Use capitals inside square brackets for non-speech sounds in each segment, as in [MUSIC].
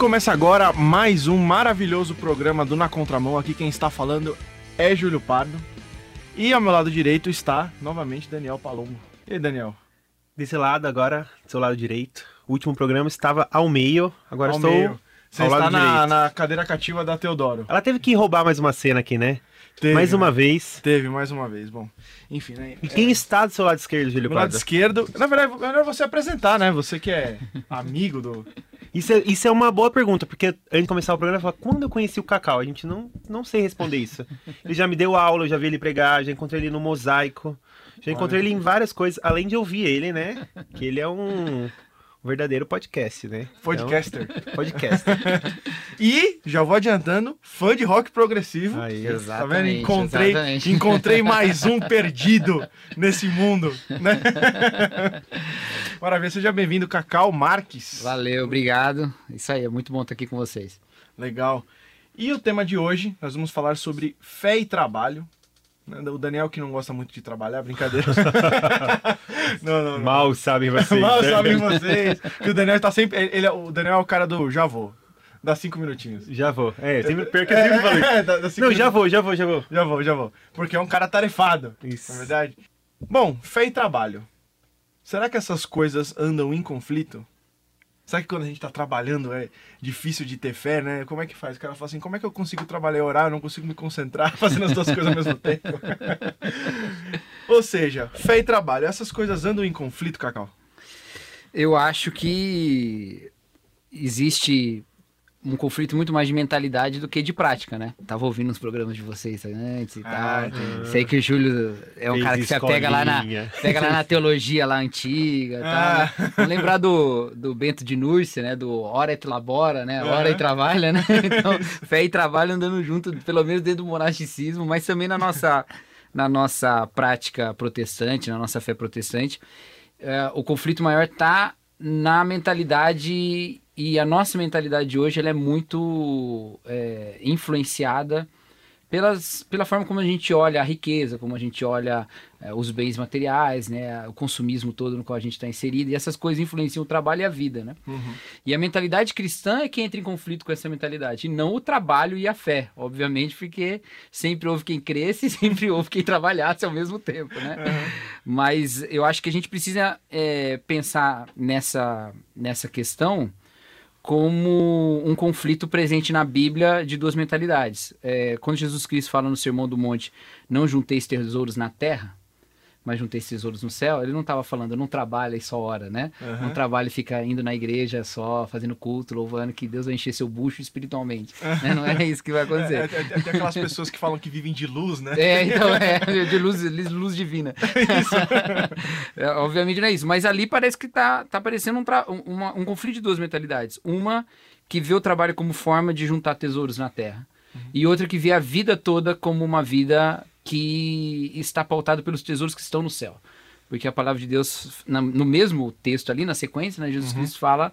começa agora mais um maravilhoso programa do Na Contramão. Aqui quem está falando é Júlio Pardo. E ao meu lado direito está novamente Daniel Palombo. E aí, Daniel? Desse lado agora, do seu lado direito. O último programa estava ao meio, agora Ao estou meio. Você ao está lado na, na cadeira cativa da Teodoro. Ela teve que roubar mais uma cena aqui, né? Teve, mais uma né? vez. Teve mais uma vez. Bom, enfim, né? E quem está do seu lado esquerdo, Júlio Do lado esquerdo, na verdade, é melhor você apresentar, né? Você que é amigo do. Isso é, isso é uma boa pergunta, porque antes de começar o programa, eu falo, quando eu conheci o Cacau? A gente não, não sei responder isso. Ele já me deu aula, eu já vi ele pregar, já encontrei ele no mosaico, já encontrei ele em várias coisas, além de ouvir ele, né? Que ele é um verdadeiro podcast, né? Podcaster. Então, podcast. [LAUGHS] E, já vou adiantando, fã de rock progressivo. Aí. Tá vendo? Exatamente, Encontrei, exatamente. encontrei mais um perdido nesse mundo, né? [LAUGHS] Maravilha, seja bem-vindo, Cacau Marques. Valeu, obrigado. Isso aí, é muito bom estar aqui com vocês. Legal. E o tema de hoje, nós vamos falar sobre fé e trabalho. O Daniel que não gosta muito de trabalhar, brincadeira. [LAUGHS] não, não, não. Mal sabem vocês. [LAUGHS] Mal né? sabem vocês. Que o Daniel tá sempre. Ele, é- o Daniel é o cara do já vou. Dá cinco minutinhos. Já vou. É, sempre perco, eu sempre falei. É, dá- dá Não, já vou, já vou, já vou. Já vou, já vou. Porque é um cara tarefado. Isso. Na verdade. Bom, fé e trabalho. Será que essas coisas andam em conflito? Será que quando a gente tá trabalhando é difícil de ter fé, né? Como é que faz? O cara fala assim, como é que eu consigo trabalhar e orar? Eu não consigo me concentrar [LAUGHS] fazendo as duas coisas ao mesmo tempo. [LAUGHS] Ou seja, fé e trabalho. Essas coisas andam em conflito, Cacau? Eu acho que existe um conflito muito mais de mentalidade do que de prática, né? Tava ouvindo os programas de vocês antes e Ah, tal. Sei que o Júlio é um cara que se pega lá na, escolinha. pega lá na teologia lá antiga e tal. Ah. Né? Vamos lembrar do, do Bento de Núrcia, né? Do ora et labora, né? Ora Aham. e trabalha, né? [LAUGHS] Então, fé e trabalho andando junto, pelo menos dentro do monasticismo, mas também na nossa, na nossa prática protestante, na nossa fé protestante. É, o conflito maior está na mentalidade e a nossa mentalidade de hoje ela é muito é, influenciada pelas, pela forma como a gente olha a riqueza, como a gente olha é, os bens materiais, né, o consumismo todo no qual a gente está inserido, e essas coisas influenciam o trabalho e a vida, né? E a mentalidade cristã é que entra em conflito com essa mentalidade, e não o trabalho e a fé, obviamente, porque sempre houve quem cresce e [LAUGHS] sempre houve quem trabalhasse ao mesmo tempo, né? Mas eu acho que a gente precisa é, pensar nessa, nessa questão como um conflito presente na Bíblia de duas mentalidades. É, quando Jesus Cristo fala no Sermão do Monte, não junteis tesouros na terra, mas junteis tesouros no céu, ele não estava falando, não trabalha e só ora, né? Aham. Não trabalha e fica indo na igreja só, fazendo culto, louvando que Deus vai encher seu bucho espiritualmente. né? Não é isso que vai É, acontecer. é, é, tem aquelas pessoas que falam que vivem de luz, né? É, então é, de luz, luz divina. [LAUGHS] É, obviamente não é isso, mas ali parece que tá, tá parecendo um, tra- um- uma- um conflito de duas mentalidades. Uma que vê o trabalho como forma de juntar tesouros na terra, e outra que vê a vida toda como uma vida que está pautada pelos tesouros que estão no céu. Porque a palavra de Deus, na- no mesmo texto ali, na sequência, né, Jesus Cristo fala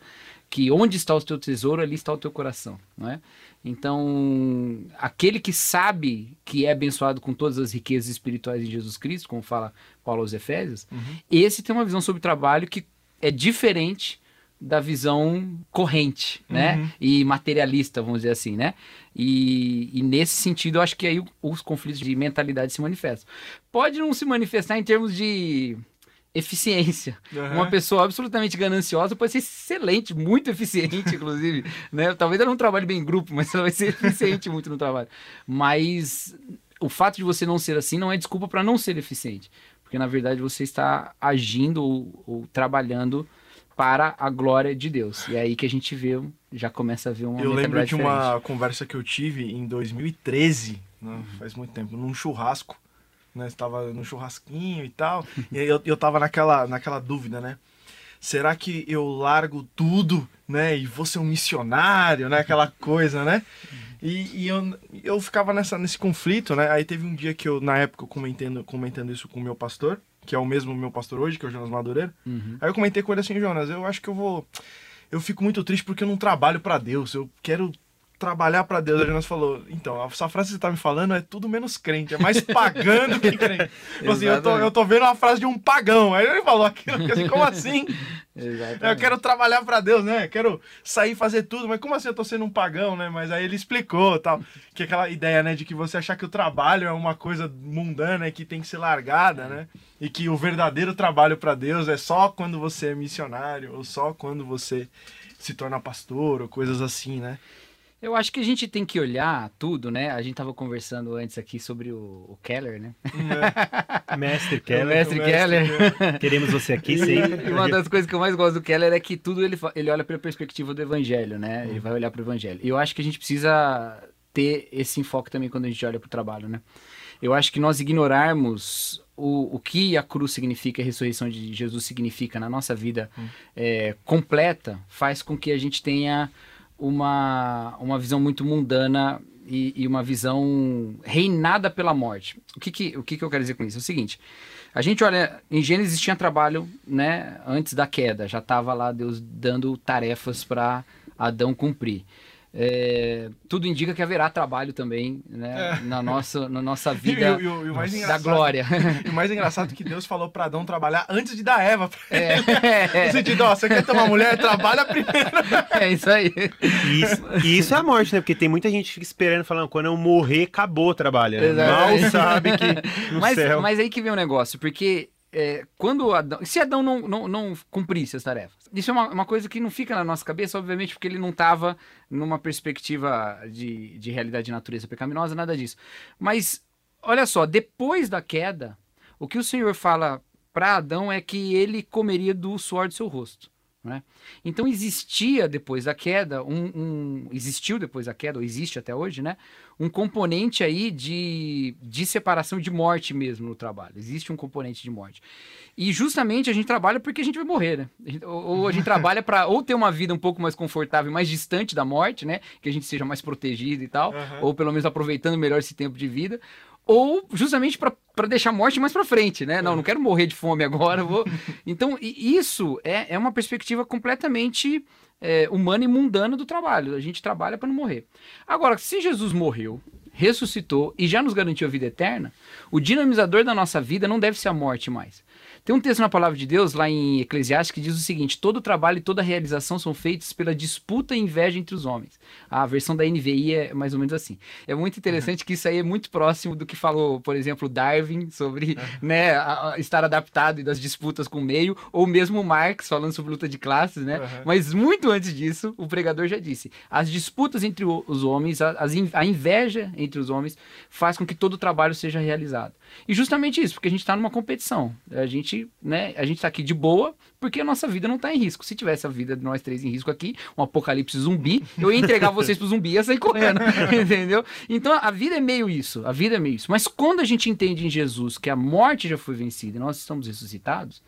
que onde está o teu tesouro, ali está o teu coração, não é? Então, aquele que sabe que é abençoado com todas as riquezas espirituais em Jesus Cristo, como fala Paulo aos Efésios, esse tem uma visão sobre o trabalho que é diferente da visão corrente, né? E materialista, vamos dizer assim, né? E, e nesse sentido, eu acho que aí os conflitos de mentalidade se manifestam. Pode não se manifestar em termos de eficiência. Aham. Uma pessoa absolutamente gananciosa pode ser excelente, muito eficiente, [LAUGHS] inclusive. né? Talvez ela não trabalhe bem em grupo, mas ela vai ser eficiente muito no trabalho. Mas o fato de você não ser assim não é desculpa para não ser eficiente. Porque, na verdade, você está agindo ou, ou trabalhando para a glória de Deus. E é aí que a gente vê, já começa a ver uma Eu lembro de uma diferente. conversa que eu tive em 2013, né, faz muito tempo, num churrasco. Né, estava no churrasquinho e tal. e eu, eu tava naquela, naquela dúvida, né? Será que eu largo tudo, né? E vou ser um missionário, né? Aquela coisa, né? E, e eu, eu ficava nessa, nesse conflito, né? Aí teve um dia que eu, na época, comentando, comentando isso com o meu pastor, que é o mesmo meu pastor hoje, que é o Jonas Madureira. Uhum. Aí eu comentei com ele assim, Jonas, eu acho que eu vou. Eu fico muito triste porque eu não trabalho pra Deus. Eu quero trabalhar para Deus. Aí nós falou, então, essa frase que você tá me falando é tudo menos crente, é mais pagão do que crente. Assim, eu, tô, eu tô vendo uma frase de um pagão. Aí ele falou aquilo, assim, como assim? [LAUGHS] Eu quero trabalhar para Deus, né? Quero sair fazer tudo, mas como assim eu tô sendo um pagão, né? Mas aí ele explicou, tal, que aquela ideia, né, de que você achar que o trabalho é uma coisa mundana e que tem que ser largada, né? E que o verdadeiro trabalho para Deus é só quando você é missionário ou só quando você se torna pastor ou coisas assim, né? Eu acho que a gente tem que olhar tudo, né? A gente tava conversando antes aqui sobre o, o Keller, né? É. [LAUGHS] Mestre Keller. O mestre, Keller. Queremos você aqui sempre. E uma das coisas que eu mais gosto do Keller é que tudo ele, ele olha pela perspectiva do evangelho, né? Ele vai olhar para o evangelho. E eu acho que a gente precisa ter esse enfoque também quando a gente olha para o trabalho, né? Eu acho que nós ignorarmos o, o que a cruz significa, a ressurreição de Jesus significa na nossa vida hum. é, completa, faz com que a gente tenha uma, uma visão muito mundana e, e, uma visão reinada pela morte. O, que, que, o que, que eu quero dizer com isso? É o seguinte: a gente olha, em Gênesis tinha trabalho né, antes da queda, já estava lá Deus dando tarefas para Adão cumprir. É, tudo indica que haverá trabalho também né, é. na, nossa, na nossa [LAUGHS] vida e, e, e, e da glória. E o mais engraçado é que Deus falou para Adão trabalhar antes de dar Eva pra é. ele. É. No sentido, ó, você quer ter uma mulher, trabalha primeiro. [LAUGHS] É isso aí. E isso, isso é a morte, né? Porque tem muita gente que fica esperando, falando, quando eu morrer, acabou o trabalho. Né? Mal sabe que no mas, céu... Mas aí que vem o um negócio, porque é, quando Adão, se Adão não, não, não, cumprisse as tarefas, isso é uma, uma, coisa que não fica na nossa cabeça, obviamente, porque ele não estava numa perspectiva de, de realidade de natureza pecaminosa, nada disso. Mas, olha só, depois da queda, o que o Senhor fala para Adão é que ele comeria do suor do seu rosto. Né? Então existia depois da queda, um, um, existiu depois da queda, ou existe até hoje, né? um componente aí de, de separação de morte mesmo no trabalho. Existe um componente de morte. E justamente a gente trabalha porque a gente vai morrer, né? ou, ou, a gente [LAUGHS] trabalha para ou ter uma vida um pouco mais confortável, mais distante da morte, né? Que a gente seja mais protegido e tal, uhum. ou pelo menos aproveitando melhor esse tempo de vida, ou justamente para deixar a morte mais para frente, né? Não, não quero morrer de fome agora, vou. [LAUGHS] Então, isso é, é uma perspectiva completamente é, humana e mundana do trabalho. A gente trabalha para não morrer. Agora, se Jesus morreu, ressuscitou e já nos garantiu a vida eterna, o dinamizador da nossa vida não deve ser a morte mais. Tem um texto na palavra de Deus, lá em Eclesiastes, que diz o seguinte: todo trabalho e toda realização são feitos pela disputa e inveja entre os homens. A versão da NVI é mais ou menos assim. É muito interessante que isso aí é muito próximo do que falou, por exemplo, Darwin sobre né, a, a estar adaptado e das disputas com o meio, ou mesmo Marx falando sobre luta de classes, né? Uhum. Mas muito antes disso, o pregador já disse: as disputas entre os homens, a, a inveja entre os homens, faz com que todo o trabalho seja realizado. E justamente isso, porque a gente está numa competição. A gente, né, a gente está aqui de boa porque a nossa vida não está em risco. Se tivesse a vida de nós três em risco aqui, um apocalipse zumbi, eu ia entregar [LAUGHS] vocês pro zumbi e ia sair correndo, [LAUGHS] entendeu? Então a vida é meio isso, a vida é meio isso. Mas quando a gente entende em Jesus que a morte já foi vencida e nós estamos ressuscitados,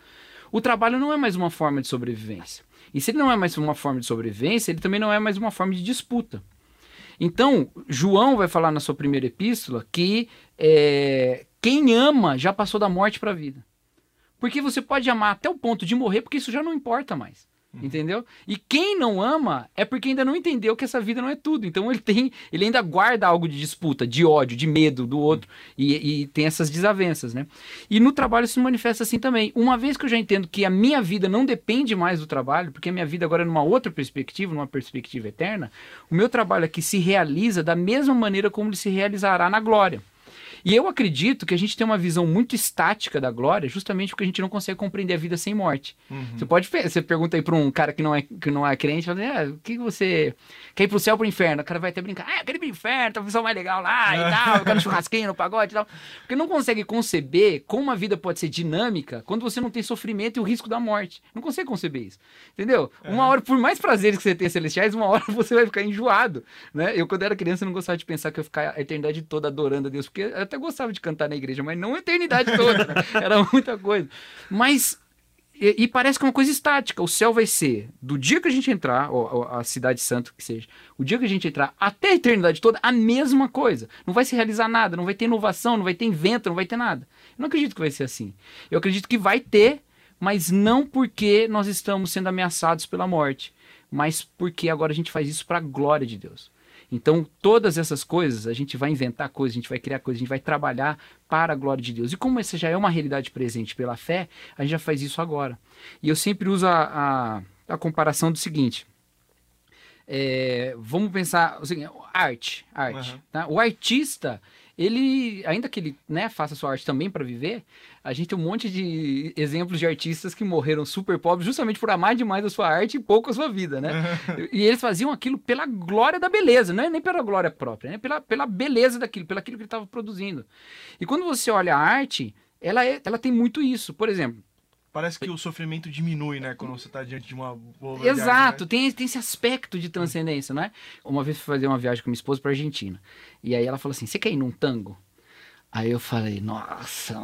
o trabalho não é mais uma forma de sobrevivência. E se ele não é mais uma forma de sobrevivência, ele também não é mais uma forma de disputa. Então, João vai falar na sua primeira epístola que é, quem ama já passou da morte para a vida. Porque você pode amar até o ponto de morrer, porque isso já não importa mais. Uhum. Entendeu? E quem não ama é porque ainda não entendeu que essa vida não é tudo. Então ele tem, ele ainda guarda algo de disputa, de ódio, de medo do outro e, e tem essas desavenças, né? E no trabalho se manifesta assim também. Uma vez que eu já entendo que a minha vida não depende mais do trabalho, porque a minha vida agora é numa outra perspectiva, numa perspectiva eterna, o meu trabalho aqui se realiza da mesma maneira como ele se realizará na glória. E eu acredito que a gente tem uma visão muito estática da glória, justamente porque a gente não consegue compreender a vida sem morte. Uhum. Você pode você pergunta aí para um cara que não é que não é crente, fala, ah, o que você quer ir pro céu ou pro inferno? O cara vai até brincar, ah, eu quero ir pro inferno, tá a visão mais legal lá e tal, eu quero [LAUGHS] churrasquinho no pagode e tal. Porque não consegue conceber como a vida pode ser dinâmica quando você não tem sofrimento e o risco da morte. Não consegue conceber isso. Entendeu? Uhum. Uma hora, por mais prazeres que você tenha celestiais, uma hora [LAUGHS] você vai ficar enjoado, né? Eu quando era criança não gostava de pensar que eu ia ficar a eternidade toda adorando a Deus, porque até gostava de cantar na igreja, mas não a eternidade toda. Né? [LAUGHS] Era muita coisa. Mas e, e, parece que é uma coisa estática. O céu vai ser, do dia que a gente entrar, ou, ou, a cidade santa que seja, o dia que a gente entrar até a eternidade toda, a mesma coisa. Não vai se realizar nada, não vai ter inovação, não vai ter invento, não vai ter nada. Eu não acredito que vai ser assim. Eu acredito que vai ter, mas não porque nós estamos sendo ameaçados pela morte, mas porque agora a gente faz isso para a glória de Deus. Então, todas essas coisas, a gente vai inventar coisas, a gente vai criar coisas, a gente vai trabalhar para a glória de Deus. E como essa já é uma realidade presente pela fé, a gente já faz isso agora. E eu sempre uso a, a, a comparação do seguinte. É, vamos pensar arte, arte. Uhum. Tá? O artista, ele, ainda que ele né, faça sua arte também para viver, a gente tem um monte de exemplos de artistas que morreram super pobres justamente por amar demais a sua arte e pouco a sua vida, né? [LAUGHS] e eles faziam aquilo pela glória da beleza, não é nem pela glória própria, né? Pela, pela beleza daquilo, pelo aquilo que ele estava produzindo. E quando você olha a arte, ela, é, ela tem muito isso. Por exemplo, Parece que o sofrimento diminui, né? Quando você está diante de uma boa Exato, né? tem, tem esse aspecto de transcendência, não é? Uma vez fui fazer uma viagem com minha esposa para Argentina. E aí ela falou assim: Você quer ir num tango? Aí eu falei, nossa,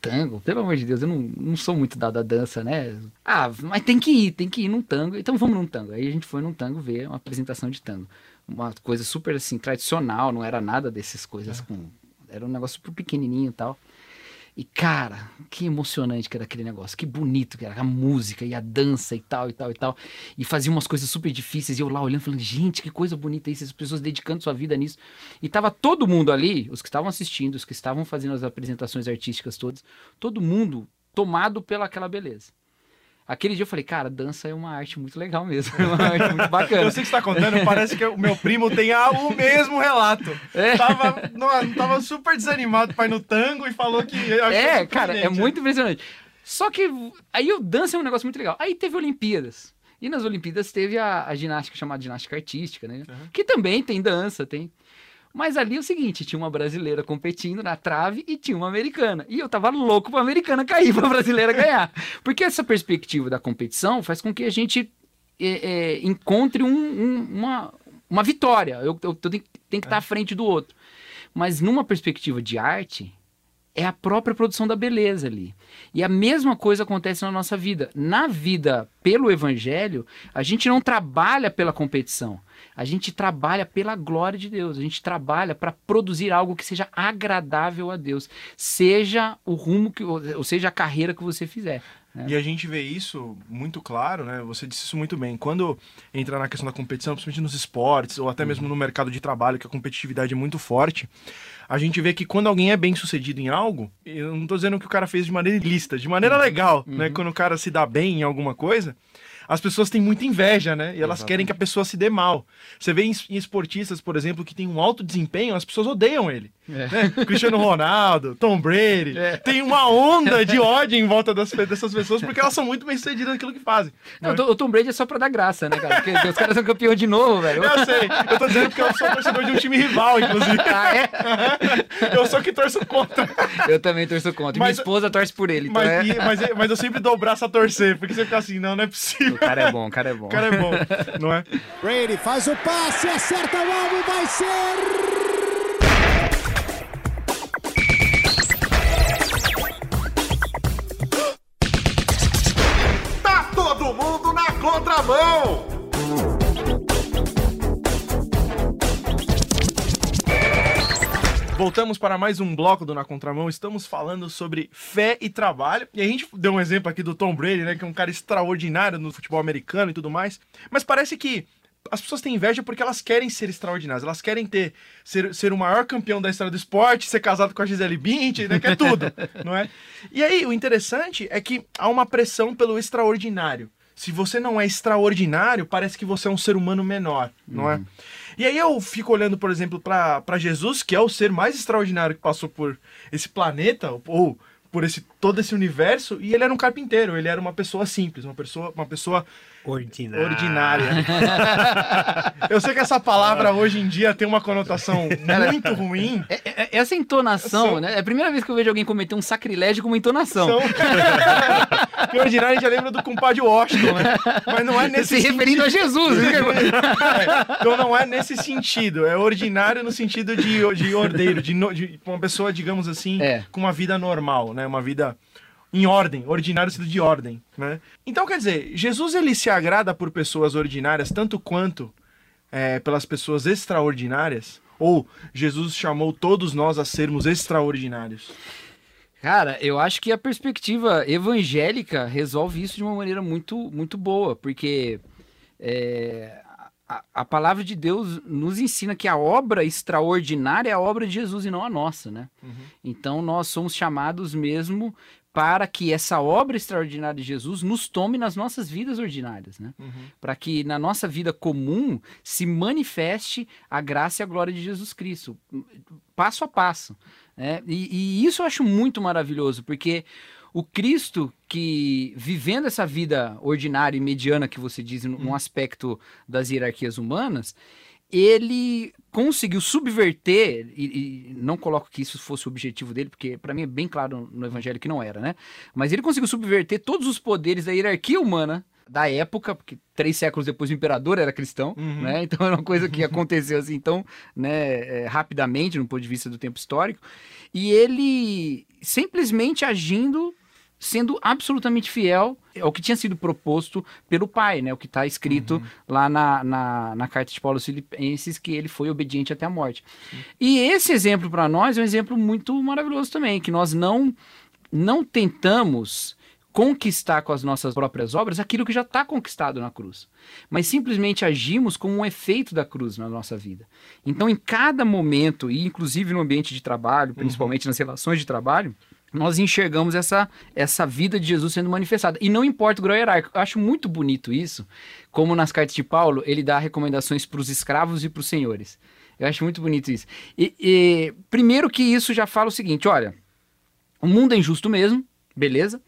tango, pelo amor de Deus, eu não, não sou muito dado à dança, né? Ah, mas tem que ir, tem que ir num tango. Então vamos num tango. Aí a gente foi num tango ver uma apresentação de tango. Uma coisa super assim, tradicional, não era nada dessas coisas com. Era um negócio super pequenininho e tal. E cara, que emocionante que era aquele negócio, que bonito que era a música e a dança e tal e tal e tal. E fazia umas coisas super difíceis e eu lá olhando falando, gente, que coisa bonita isso, as pessoas dedicando sua vida nisso. E tava todo mundo ali, os que estavam assistindo, os que estavam fazendo as apresentações artísticas todas, todo mundo tomado pela aquela beleza. Aquele dia eu falei, cara, dança é uma arte muito legal mesmo, é uma arte muito bacana. [LAUGHS] Eu sei que você tá contando, parece que o meu primo tem a- o mesmo relato. É. Tava, não, tava super desanimado pra ir no tango e falou que. achou É, cara, é muito impressionante. Só que aí o dança é um negócio muito legal. Aí teve Olimpíadas. E nas Olimpíadas teve a, a ginástica chamada ginástica artística, né? Que também tem dança, tem. Mas ali é o seguinte, tinha uma brasileira competindo na trave e tinha uma americana. E eu tava louco pra americana cair, [LAUGHS] pra brasileira ganhar. Porque essa perspectiva da competição faz com que a gente é, é, encontre um- um- uma, uma vitória. Eu, eu tenho, tenho que estar à frente do outro. Mas numa perspectiva de arte, é a própria produção da beleza ali. E a mesma coisa acontece na nossa vida. Na vida pelo evangelho, a gente não trabalha pela competição. A gente trabalha pela glória de Deus. A gente trabalha para produzir algo que seja agradável a Deus. Seja o rumo que, ou seja a carreira que você fizer. né? E a gente vê isso muito claro, né? Você disse isso muito bem. Quando entra na questão da competição, principalmente nos esportes, ou até mesmo no mercado de trabalho, que a competitividade é muito forte, a gente vê que quando alguém é bem sucedido em algo, eu não tô dizendo que o cara fez de maneira ilícita, de maneira legal, né? Quando o cara se dá bem em alguma coisa, as pessoas têm muita inveja, né? E elas querem que a pessoa se dê mal. Você vê em em esportistas, por exemplo, que tem um alto desempenho, as pessoas odeiam ele. É. né? Cristiano Ronaldo, Tom Brady. É. Tem uma onda de ódio em volta das, dessas pessoas porque elas são muito bem sucedidas naquilo que fazem. Não, o Tom Brady é só pra dar graça, né, cara? Porque os caras são campeão de novo, velho. Eu sei, eu tô dizendo porque eu sou torcedor de um time rival, inclusive. Ah, é? [LAUGHS] Eu sou que torço contra. Eu também torço contra. Mas- Minha esposa torce por ele. Então Mas, é... e- mas, mas eu sempre dou o braço a torcer, porque você fica assim, não, não é possível. O cara é bom, o cara é bom. O cara é bom, não é? Brady faz o passe, acerta o alvo, vai ser. Tá todo mundo na contramão! Voltamos para mais um bloco do Na Contramão. Estamos falando sobre fé e trabalho. E a gente deu um exemplo aqui do Tom Brady, né? Que é um cara extraordinário no futebol americano e tudo mais. Mas parece que as pessoas têm inveja porque elas querem ser extraordinárias. Elas querem ter ser, ser o maior campeão da história do esporte, ser casado com a Gisele Bündchen, né? Que é tudo, [LAUGHS] não é? E aí, o interessante é que há uma pressão pelo extraordinário. Se você não é extraordinário, parece que você é um ser humano menor, não é? E aí eu fico olhando, por exemplo, para Jesus, que é o ser mais extraordinário que passou por esse planeta, ou por esse todo esse universo, e ele era um carpinteiro, ele era uma pessoa simples, uma pessoa, uma pessoa Ordinário. ordinária. [LAUGHS] eu sei que essa palavra hoje em dia tem uma conotação muito ruim. É- é- Essa entonação, São- né? É a primeira vez que eu vejo alguém cometer um sacrilégio com uma entonação. Então, [LAUGHS] Porque ordinário a gente já lembra do compadre Washington, né? Mas não é [LAUGHS] nesse Se referindo a sentido. Jesus. né? É, então não é nesse sentido. É ordinário no sentido de, de ordeiro, de, no- de uma pessoa, digamos assim, É. com uma vida normal, né? Uma vida em ordem, ordinário no sentido de ordem, né? Então, quer dizer, Jesus ele se agrada por pessoas ordinárias tanto quanto é, pelas pessoas extraordinárias? Ou Jesus chamou todos nós a sermos extraordinários? Cara, eu acho que a perspectiva evangélica resolve isso de uma maneira muito, muito boa, porque é, a, a palavra de Deus nos ensina que a obra extraordinária é a obra de Jesus e não a nossa, né? Então nós somos chamados mesmo para que essa obra extraordinária de Jesus nos tome nas nossas vidas ordinárias, né? Para que na nossa vida comum se manifeste a graça e a glória de Jesus Cristo, passo a passo. Né? E, e isso eu acho muito maravilhoso, porque o Cristo que, vivendo essa vida ordinária e mediana que você diz, num aspecto das hierarquias humanas, ele conseguiu subverter, e, e não coloco que isso fosse o objetivo dele, porque para mim é bem claro no evangelho que não era, né? Mas ele conseguiu subverter todos os poderes da hierarquia humana da época, porque três séculos depois o imperador era cristão, né? Então era uma coisa que aconteceu assim, então, né, é, rapidamente, no ponto de vista do tempo histórico. E ele simplesmente agindo, sendo absolutamente fiel ao que tinha sido proposto pelo pai, né? O que está escrito lá na, na, na carta de Paulo aos Filipenses, que ele foi obediente até a morte. E esse exemplo para nós é um exemplo muito maravilhoso também, que nós não, não tentamos conquistar com as nossas próprias obras aquilo que já está conquistado na cruz, mas simplesmente agimos como um efeito da cruz na nossa vida. Então, em cada momento, e inclusive no ambiente de trabalho, principalmente nas relações de trabalho, nós enxergamos essa, essa vida de Jesus sendo manifestada. E não importa o grau hierárquico. Eu acho muito bonito isso, como nas cartas de Paulo, ele dá recomendações para os escravos e para os senhores. Eu acho muito bonito isso. E, e, primeiro que isso já fala o seguinte, olha, o mundo é injusto mesmo, beleza?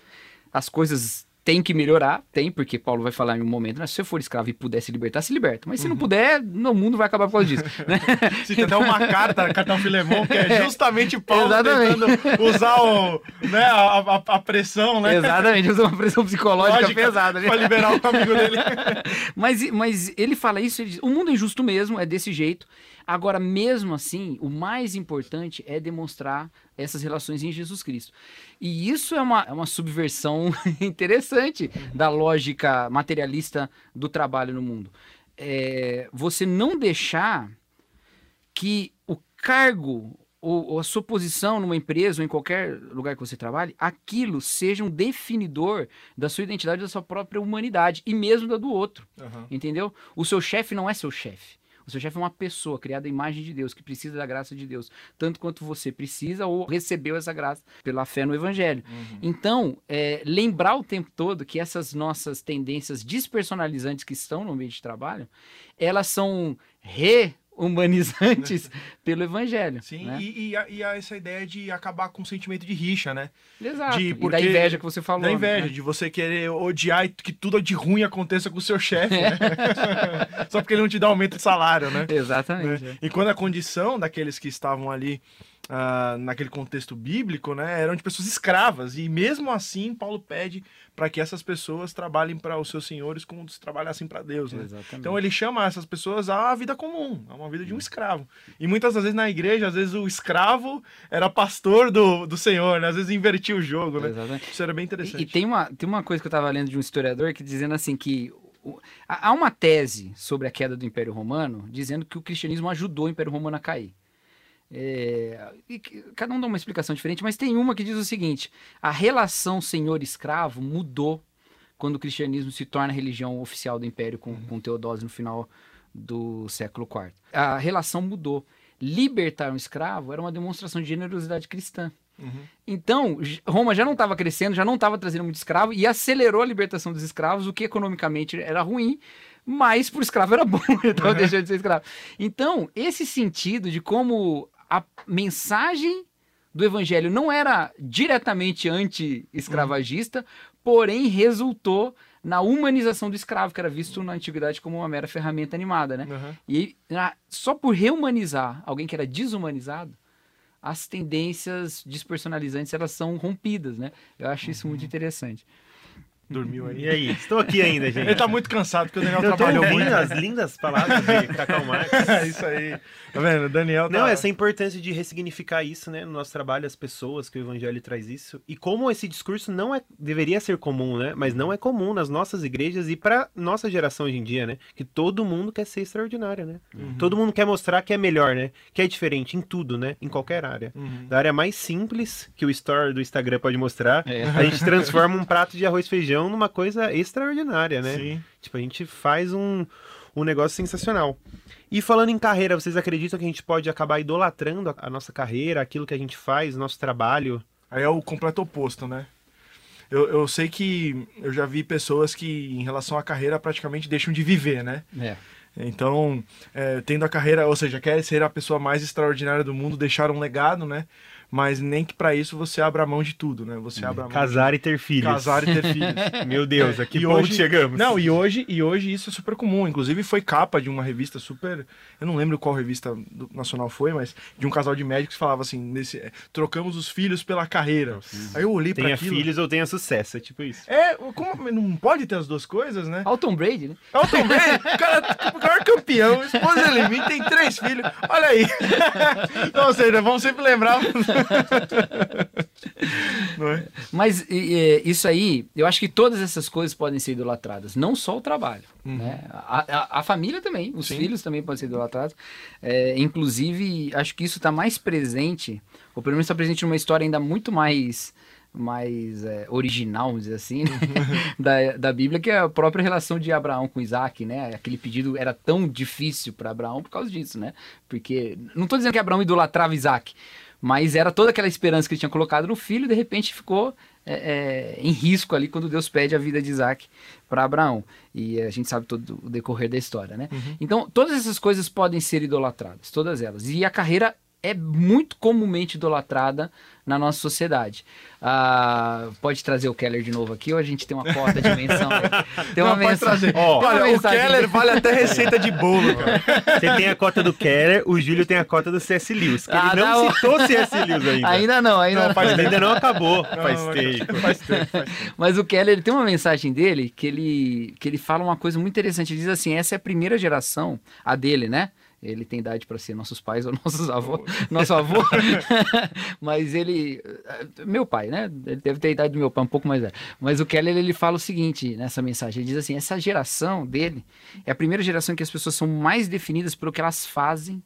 As coisas têm que melhorar, tem, porque Paulo vai falar em um momento, né? Se você for escravo e puder se libertar, se liberta. Mas se não puder, no mundo vai acabar por causa disso. né? [LAUGHS] Se tem até uma carta, cartão Filemão, que [LAUGHS] é justamente Paulo Exatamente. tentando usar o, né, a, a- a pressão, né? Exatamente, usa uma pressão psicológica Lógica, pesada. né? Pra liberar o amigo dele. [LAUGHS] Mas, mas ele fala isso, ele diz, o mundo é injusto mesmo, é desse jeito. Agora, mesmo assim, o mais importante é demonstrar essas relações em Jesus Cristo. E isso é uma, é uma subversão [LAUGHS] interessante da lógica materialista do trabalho no mundo. É, você não deixar que o cargo ou, ou a sua posição numa empresa ou em qualquer lugar que você trabalhe, aquilo seja um definidor da sua identidade, da sua própria humanidade e mesmo da do outro. Entendeu? O seu chefe não é seu chefe. O seu chefe é uma pessoa criada à imagem de Deus, que precisa da graça de Deus, tanto quanto você precisa ou recebeu essa graça pela fé no Evangelho. Então, é, lembrar o tempo todo que essas nossas tendências despersonalizantes que estão no ambiente de trabalho, elas são rehumanizantes [LAUGHS] pelo Evangelho. Sim, né? e, e, a- e a essa ideia de acabar com o sentimento de rixa, né? Exato. de- E da porque- inveja que você falou. da inveja, né? de você querer odiar e que tudo de ruim aconteça com o seu chefe, É. né? [LAUGHS] [LAUGHS] Só porque ele não te dá aumento de salário, né? Exatamente. né? E quando a condição daqueles que estavam ali ah, naquele contexto bíblico, né, eram de pessoas escravas. E mesmo assim, Paulo pede para que essas pessoas trabalhem para os seus senhores como se trabalhassem para Deus, né? Exatamente. Então ele chama essas pessoas à vida comum, a uma vida de um escravo. E muitas das vezes na igreja, às vezes o escravo era pastor do, do Senhor, né? Às vezes invertia o jogo, né? Exatamente. Isso era bem E, interessante. e tem, uma, tem uma coisa que eu estava lendo de um historiador que dizendo assim que há uma tese sobre a queda do Império Romano dizendo que o cristianismo ajudou o Império Romano a cair. É, e cada um dá uma explicação diferente, mas tem uma que diz o seguinte: a relação senhor-escravo mudou quando o cristianismo se torna a religião oficial do Império com, com Teodósio no final do século IV. A relação mudou. Libertar um escravo era uma demonstração de generosidade cristã. Então, J- Roma já não estava crescendo, já não estava trazendo muito escravo e acelerou a libertação dos escravos, o que economicamente era ruim, mas para o escravo era bom, ele estava deixando de ser escravo. Então, esse sentido de como a mensagem do evangelho não era diretamente anti-escravagista, porém resultou na humanização do escravo, que era visto na antiguidade como uma mera ferramenta animada, né? Uhum. E na- só por rehumanizar alguém que era desumanizado, as tendências despersonalizantes elas são rompidas, né? Eu acho isso Uhum. muito interessante. Dormiu aí. E aí? Estou aqui ainda, gente. Ele tá muito cansado porque o Daniel Eu trabalhou muito. as lindas palavras de Cacau Marx. [LAUGHS] É isso aí. Tá vendo? O Daniel tá... Não, essa importância de ressignificar isso, né, no nosso trabalho, as pessoas que o evangelho traz isso. E como esse discurso não é deveria ser comum, né? Mas não é comum nas nossas igrejas e para nossa geração hoje em dia, né? Que todo mundo quer ser extraordinário, né? Todo mundo quer mostrar que é melhor, né? Que é diferente em tudo, né? Em qualquer área. Da área mais simples que o store do Instagram pode mostrar, É. a gente transforma um prato de arroz e feijão numa coisa extraordinária, né? Sim. Tipo, a gente faz um, um negócio sensacional. E falando em carreira, vocês acreditam que a gente pode acabar idolatrando a- a nossa carreira, aquilo que a gente faz, nosso trabalho? Aí é o completo oposto, né? Eu, eu sei que eu já vi pessoas que, em relação à carreira, praticamente deixam de viver, né? É. Então, é, tendo a carreira, ou seja, quer ser a pessoa mais extraordinária do mundo, deixar um legado, né? Mas nem que para isso você abra mão de tudo, né? Você abra mão Casar e ter de filhos. casar e ter filhos. [LAUGHS] Meu Deus, a que E ponto hoje- chegamos? Não, e hoje, e hoje isso é super comum. Inclusive foi capa de uma revista super. Eu não lembro qual revista do- nacional foi, mas de um casal de médicos que falava assim: nesse, é, trocamos os filhos pela carreira. Aí eu olhei pra Tenha aquilo. filhos ou tenha sucesso, é tipo isso. É, como, não pode ter as duas coisas, né? Tom Brady, né? É o Tom Brady, o cara, o maior campeão, esposa de mim, tem três filhos. Olha aí. Então, ou seja, vamos sempre lembrar. [LAUGHS] É? Mas e, isso aí, eu acho que todas essas coisas podem ser idolatradas, não só o trabalho, né? A, a- a família também, os Sim. filhos também podem ser idolatrados. É, inclusive, acho que isso está mais presente, ou pelo menos está presente numa história ainda muito mais mais é, original, vamos dizer assim, né? [LAUGHS] da, da Bíblia, que é a própria relação de Abraão com Isaac, né? Aquele pedido era tão difícil para Abraão por causa disso, né? Porque, não estou dizendo que Abraão idolatrava Isaac, mas era toda aquela esperança que ele tinha colocado no filho e de repente ficou é, é, em risco ali quando Deus pede a vida de Isaac para Abraão. E a gente sabe todo o decorrer da história, né? Então, todas essas coisas podem ser idolatradas, todas elas. E a carreira é muito comumente idolatrada na nossa sociedade. Ah, pode trazer o Keller de novo aqui ou a gente tem uma cota de menção? [LAUGHS] Tem uma Não, mensagem. uma Olha, o mensagem Keller dele. vale até receita de bolo, [LAUGHS] cara. Você tem a cota do Keller, o Júlio tem a cota do C.S. Lewis. Que Ah, ele não, não. citou C.S. Lewis ainda. Ainda não, ainda Não, não. faz ainda não acabou. Não, faz tempo. Faz tempo, faz tempo. Mas o Keller ele tem uma mensagem dele que ele, que ele fala uma coisa muito interessante. Ele diz assim: essa é a primeira geração, a dele, né? Ele tem idade para ser nossos pais ou [LAUGHS] nossos avós, [LAUGHS] nosso avô. [LAUGHS] Mas ele. Meu pai, né? Ele deve ter a idade do meu pai, um pouco mais velho. Mas o Keller ele fala o seguinte nessa mensagem: ele diz assim, essa geração dele é a primeira geração em que as pessoas são mais definidas pelo que elas fazem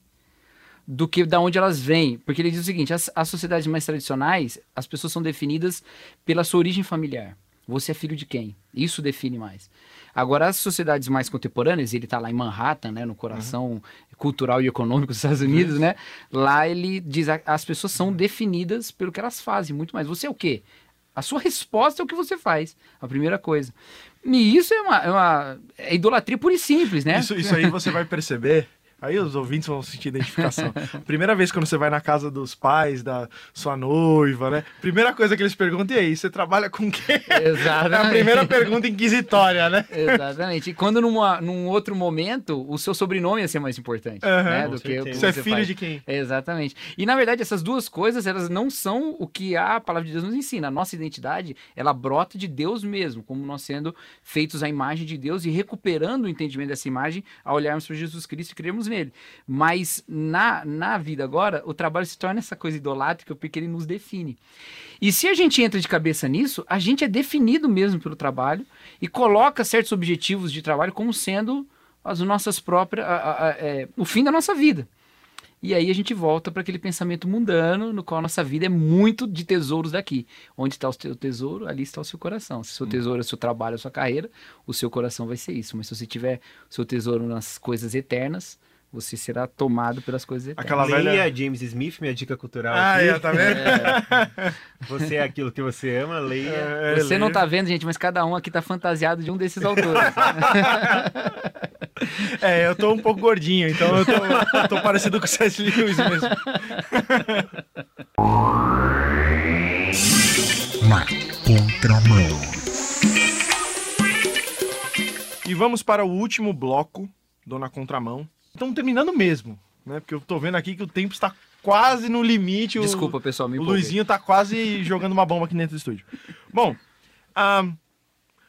do que da onde elas vêm. Porque ele diz o seguinte: as, as sociedades mais tradicionais, as pessoas são definidas pela sua origem familiar. Você é filho de quem? Isso define mais. Agora, as sociedades mais contemporâneas, ele está lá em Manhattan, né, no coração cultural e econômico dos Estados Unidos, né? Lá ele diz a- as pessoas são definidas pelo que elas fazem, muito mais. Você é o quê? A sua resposta é o que você faz, a primeira coisa. E isso é uma, é uma é idolatria pura e simples, né? Isso, isso aí você vai perceber. Aí os ouvintes vão sentir identificação. [LAUGHS] Primeira vez quando você vai na casa dos pais da sua noiva, né? Primeira coisa que eles perguntam, e aí, você trabalha com quem? É Exatamente. a primeira pergunta inquisitória, né? Exatamente. E quando numa, num outro momento, o seu sobrenome ia ser mais importante, Aham, né? Do que o que certeza. Você é filho faz. de quem? Exatamente. E na verdade, essas duas coisas, elas não são o que a palavra de Deus nos ensina. A nossa identidade, ela brota de Deus mesmo, como nós sendo feitos à imagem de Deus e recuperando o entendimento dessa imagem ao olharmos para Jesus Cristo e crermos nele. Mas na, na vida agora, o trabalho se torna essa coisa idolátrica porque ele nos define. E se a gente entra de cabeça nisso, a gente é definido mesmo pelo trabalho e coloca certos objetivos de trabalho como sendo as nossas próprias, a- a- a- é, o fim da nossa vida. E aí a gente volta para aquele pensamento mundano, no qual a nossa vida é muito de tesouros daqui. Onde está o seu tesouro, ali está o seu coração. Se o seu tesouro é o seu trabalho, a sua carreira, o seu coração vai ser isso. Mas se você tiver o seu tesouro nas coisas eternas, você será tomado pelas coisas eternas. Aquela Leia velha. James Smith, minha dica cultural. Ah, aqui. é, tá vendo? Você é aquilo que você ama, leia. É, Você não leia. tá vendo, gente, mas cada um aqui tá fantasiado de um desses autores. [LAUGHS] É, eu tô um pouco gordinho, então eu tô, eu tô parecido com o C.S. Lewis mesmo. Na contramão. E vamos para o último bloco do Na Contramão. Estamos terminando mesmo, né? Porque eu tô vendo aqui que o tempo está quase no limite. o- Desculpa, pessoal, me O empolguei. Luizinho tá quase jogando uma bomba aqui dentro do estúdio. Bom, ah,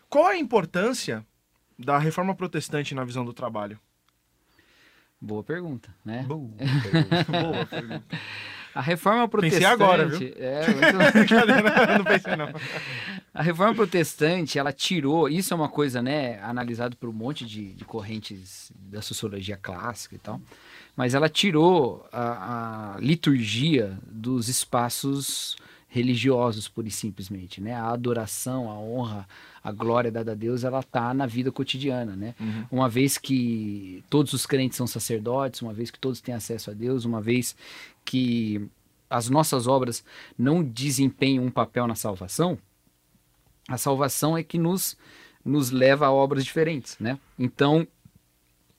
qual a importância da reforma protestante na visão do trabalho? Boa pergunta, né? Boa. [LAUGHS] Boa pergunta. A reforma protestante. Pensei agora, viu? É, [LAUGHS] muito- não pensei não. A reforma protestante, ela tirou, isso é uma coisa, né, analisado por um monte de, de correntes da sociologia clássica e tal, mas ela tirou a, a liturgia dos espaços religiosos, pura e simplesmente, né? A adoração, a honra, a glória dada a Deus, ela tá na vida cotidiana, né? Uma vez que todos os crentes são sacerdotes, uma vez que todos têm acesso a Deus, uma vez que as nossas obras não desempenham um papel na salvação, a salvação é que nos, nos leva a obras diferentes, né? Então,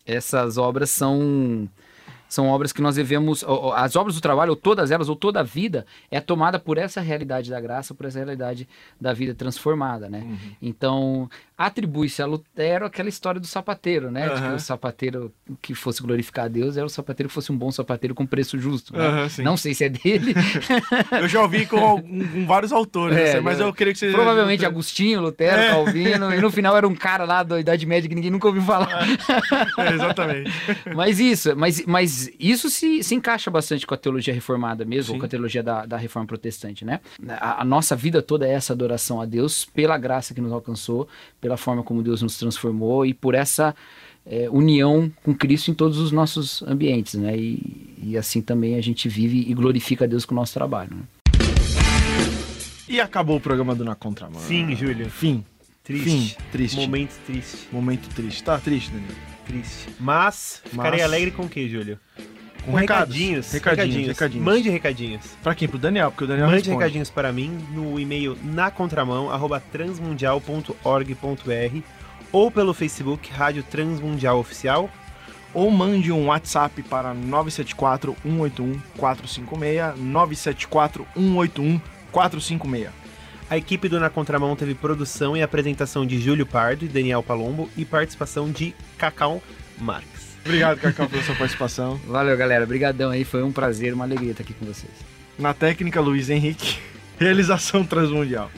essas obras são são obras que nós devemos as obras do trabalho ou todas elas ou toda a vida é tomada por essa realidade da graça por essa realidade da vida transformada né então atribui-se a Lutero aquela história do sapateiro né que Aham. o sapateiro que fosse glorificar a Deus era o sapateiro que fosse um bom sapateiro com preço justo né? Sim. não sei se é dele [LAUGHS] Eu já ouvi com, com vários autores, É, assim, mas eu queria que você. provavelmente [LAUGHS] Agostinho Lutero É. Calvino e no final era um cara lá da Idade Média que ninguém nunca ouviu falar É, exatamente. [LAUGHS] Mas isso, mas, mas isso se, se encaixa bastante com a teologia reformada mesmo, ou com a teologia da, da reforma protestante, né? A, a nossa vida toda é essa adoração a Deus pela graça que nos alcançou, pela forma como Deus nos transformou e por essa é, união com Cristo em todos os nossos ambientes, né? E, e assim também a gente vive e glorifica a Deus com o nosso trabalho. Né? E acabou o programa do Na Contramão. Sim, Júlio. Fim. Triste. Fim. Triste. Momento triste. Momento triste. Tá triste, Daniel? Triste. Mas, ficarei Mas- alegre com o que, Júlio? Com recados. recadinhos. Recadinhos, recadinhos. Mande recadinhos. Pra quem? Pro Daniel, porque o Daniel Mande responde. recadinhos para mim no e-mail nacontramão@transmundial.org.br ou pelo Facebook Rádio Transmundial Oficial. Ou mande um WhatsApp para 974 181 456 974 181 456. A equipe do Na Contramão teve produção e apresentação de Júlio Pardo e Daniel Palombo e participação de Cacau Marques. Obrigado, Cacau, pela sua participação. [LAUGHS] Valeu, galera. Obrigadão aí. Foi um prazer, uma alegria estar aqui com vocês. Na técnica, Luiz Henrique. [LAUGHS] Realização Transmundial.